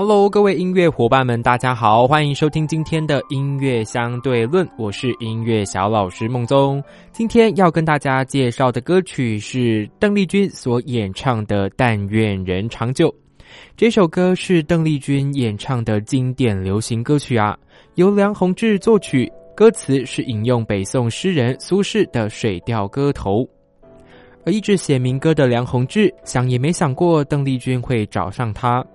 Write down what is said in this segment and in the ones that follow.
Hello，各位音乐伙伴们，大家好，欢迎收听今天的音乐相对论。我是音乐小老师孟宗。今天要跟大家介绍的歌曲是邓丽君所演唱的《但愿人长久》。这首歌是邓丽君演唱的经典流行歌曲啊，由梁鸿志作曲，歌词是引用北宋诗人苏轼的《水调歌头》。而一直写民歌的梁鸿志，想也没想过邓丽君会找上他。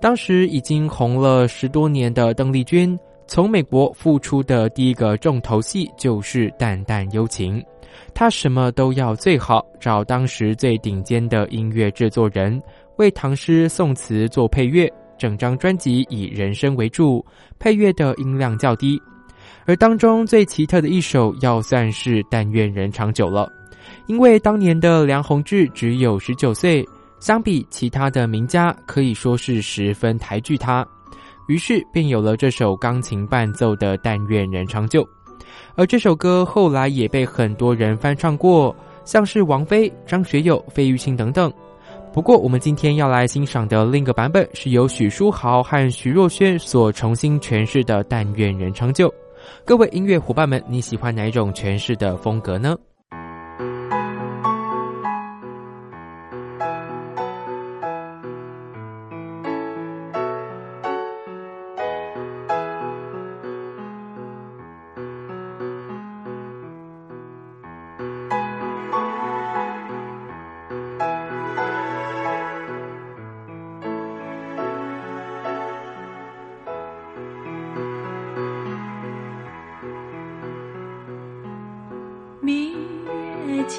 当时已经红了十多年的邓丽君，从美国复出的第一个重头戏就是《淡淡幽情》，她什么都要最好，找当时最顶尖的音乐制作人为唐诗宋词做配乐，整张专辑以人声为主，配乐的音量较低，而当中最奇特的一首要算是《但愿人长久》了，因为当年的梁鸿志只有十九岁。相比其他的名家，可以说是十分抬举他，于是便有了这首钢琴伴奏的《但愿人长久》。而这首歌后来也被很多人翻唱过，像是王菲、张学友、费玉清等等。不过，我们今天要来欣赏的另一个版本，是由许书豪和徐若瑄所重新诠释的《但愿人长久》。各位音乐伙伴们，你喜欢哪一种诠释的风格呢？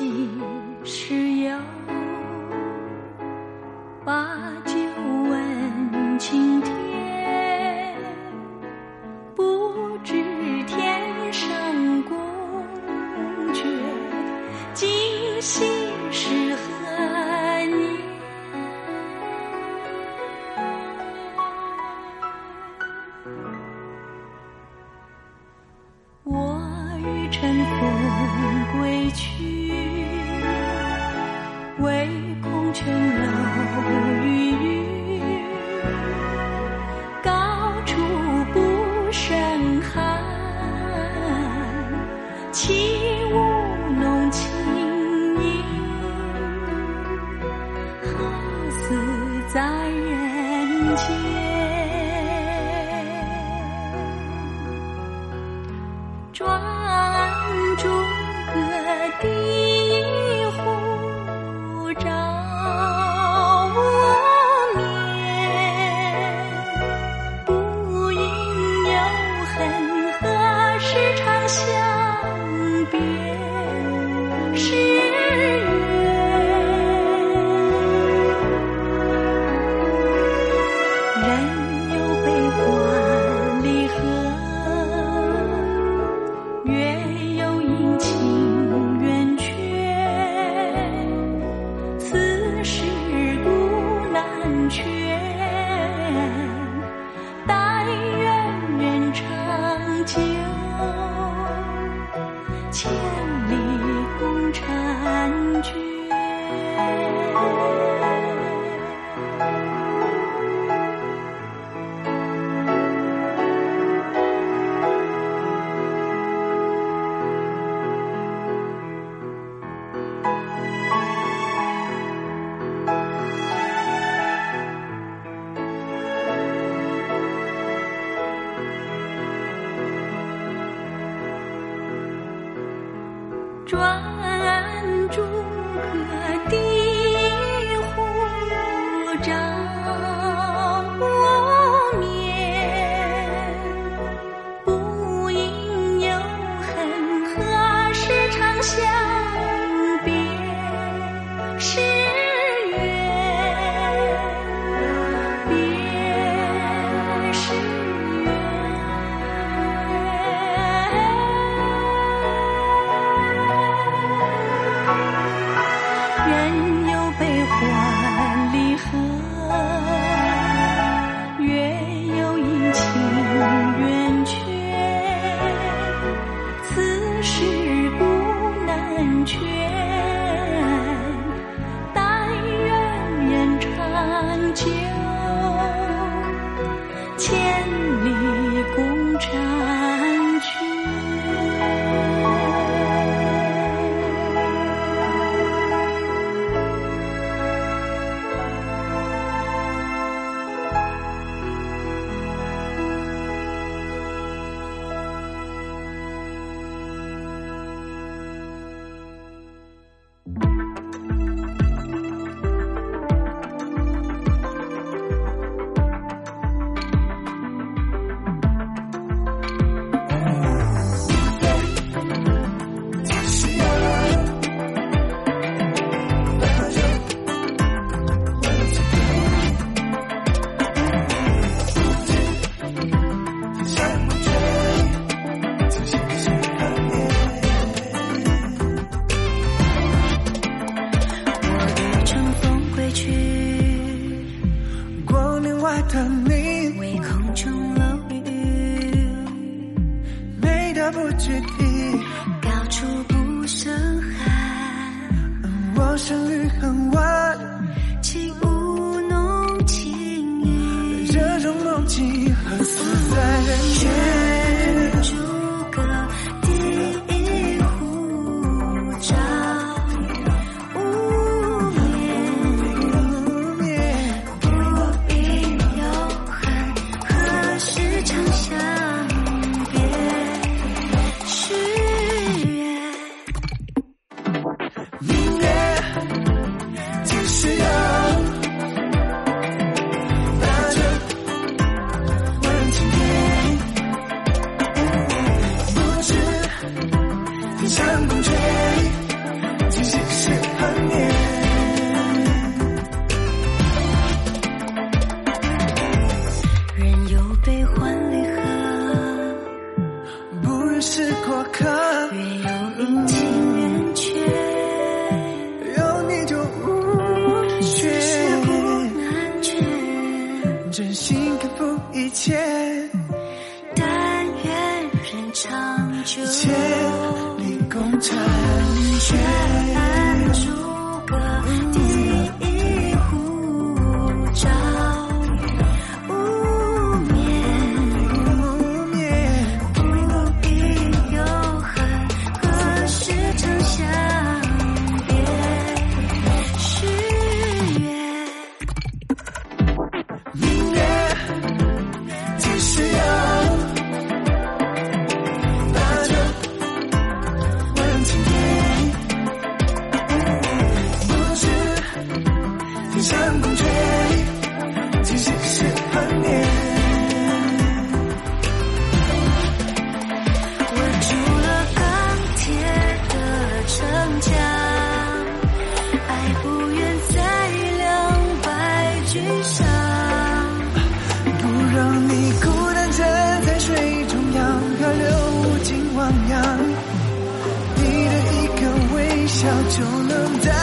你是有。安中转朱阁低户照无眠不应有恨何事长向别？时外的你，微空中楼宇，美得不知疲。心克服一切。但愿人长久，千里共婵娟。要就能带